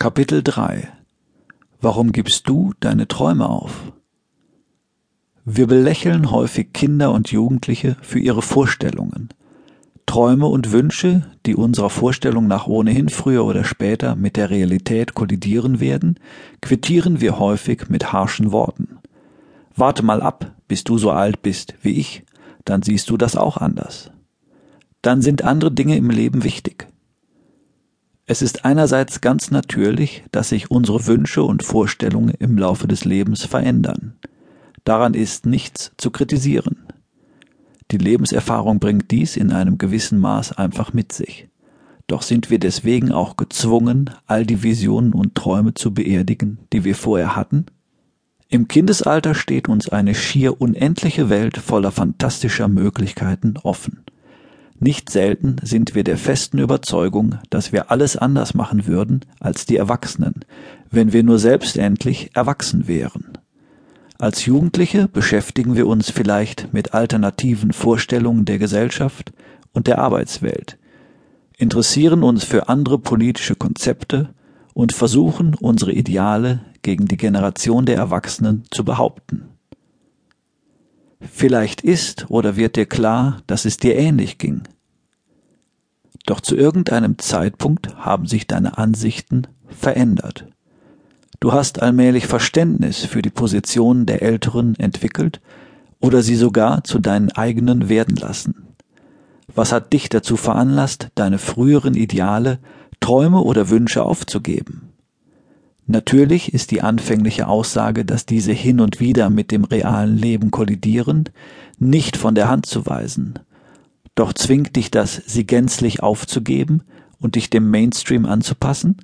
Kapitel 3 Warum gibst du deine Träume auf? Wir belächeln häufig Kinder und Jugendliche für ihre Vorstellungen. Träume und Wünsche, die unserer Vorstellung nach ohnehin früher oder später mit der Realität kollidieren werden, quittieren wir häufig mit harschen Worten. Warte mal ab, bis du so alt bist wie ich, dann siehst du das auch anders. Dann sind andere Dinge im Leben wichtig. Es ist einerseits ganz natürlich, dass sich unsere Wünsche und Vorstellungen im Laufe des Lebens verändern. Daran ist nichts zu kritisieren. Die Lebenserfahrung bringt dies in einem gewissen Maß einfach mit sich. Doch sind wir deswegen auch gezwungen, all die Visionen und Träume zu beerdigen, die wir vorher hatten? Im Kindesalter steht uns eine schier unendliche Welt voller fantastischer Möglichkeiten offen. Nicht selten sind wir der festen Überzeugung, dass wir alles anders machen würden als die Erwachsenen, wenn wir nur selbst endlich erwachsen wären. Als Jugendliche beschäftigen wir uns vielleicht mit alternativen Vorstellungen der Gesellschaft und der Arbeitswelt, interessieren uns für andere politische Konzepte und versuchen unsere Ideale gegen die Generation der Erwachsenen zu behaupten. Vielleicht ist oder wird dir klar, dass es dir ähnlich ging. Doch zu irgendeinem Zeitpunkt haben sich deine Ansichten verändert. Du hast allmählich Verständnis für die Positionen der Älteren entwickelt oder sie sogar zu deinen eigenen werden lassen. Was hat dich dazu veranlasst, deine früheren Ideale, Träume oder Wünsche aufzugeben? Natürlich ist die anfängliche Aussage, dass diese hin und wieder mit dem realen Leben kollidieren, nicht von der Hand zu weisen. Doch zwingt dich das, sie gänzlich aufzugeben und dich dem Mainstream anzupassen?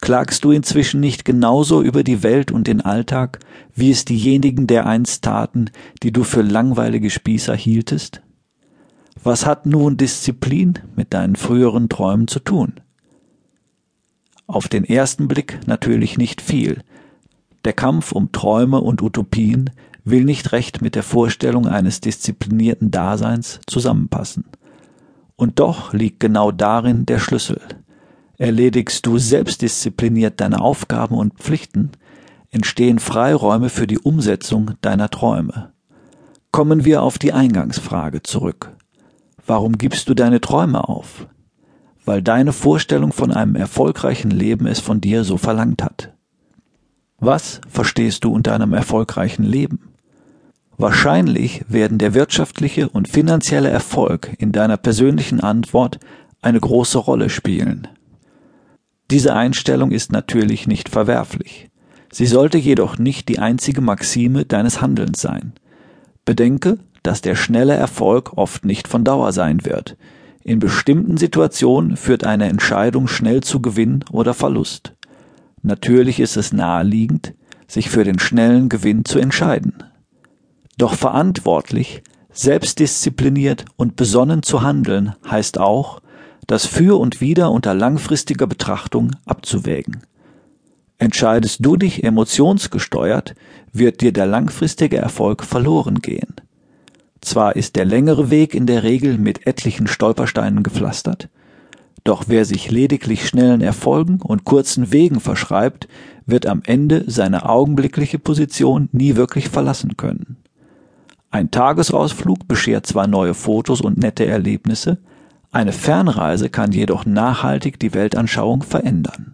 Klagst du inzwischen nicht genauso über die Welt und den Alltag, wie es diejenigen der einst taten, die du für langweilige Spießer hieltest? Was hat nun Disziplin mit deinen früheren Träumen zu tun? Auf den ersten Blick natürlich nicht viel. Der Kampf um Träume und Utopien will nicht recht mit der Vorstellung eines disziplinierten Daseins zusammenpassen. Und doch liegt genau darin der Schlüssel. Erledigst du selbstdiszipliniert deine Aufgaben und Pflichten, entstehen Freiräume für die Umsetzung deiner Träume. Kommen wir auf die Eingangsfrage zurück. Warum gibst du deine Träume auf? weil deine Vorstellung von einem erfolgreichen Leben es von dir so verlangt hat. Was verstehst du unter einem erfolgreichen Leben? Wahrscheinlich werden der wirtschaftliche und finanzielle Erfolg in deiner persönlichen Antwort eine große Rolle spielen. Diese Einstellung ist natürlich nicht verwerflich. Sie sollte jedoch nicht die einzige Maxime deines Handelns sein. Bedenke, dass der schnelle Erfolg oft nicht von Dauer sein wird, in bestimmten Situationen führt eine Entscheidung schnell zu Gewinn oder Verlust. Natürlich ist es naheliegend, sich für den schnellen Gewinn zu entscheiden. Doch verantwortlich, selbstdiszipliniert und besonnen zu handeln heißt auch, das Für und Wider unter langfristiger Betrachtung abzuwägen. Entscheidest du dich emotionsgesteuert, wird dir der langfristige Erfolg verloren gehen. Zwar ist der längere Weg in der Regel mit etlichen Stolpersteinen gepflastert, doch wer sich lediglich schnellen Erfolgen und kurzen Wegen verschreibt, wird am Ende seine augenblickliche Position nie wirklich verlassen können. Ein Tagesausflug beschert zwar neue Fotos und nette Erlebnisse, eine Fernreise kann jedoch nachhaltig die Weltanschauung verändern.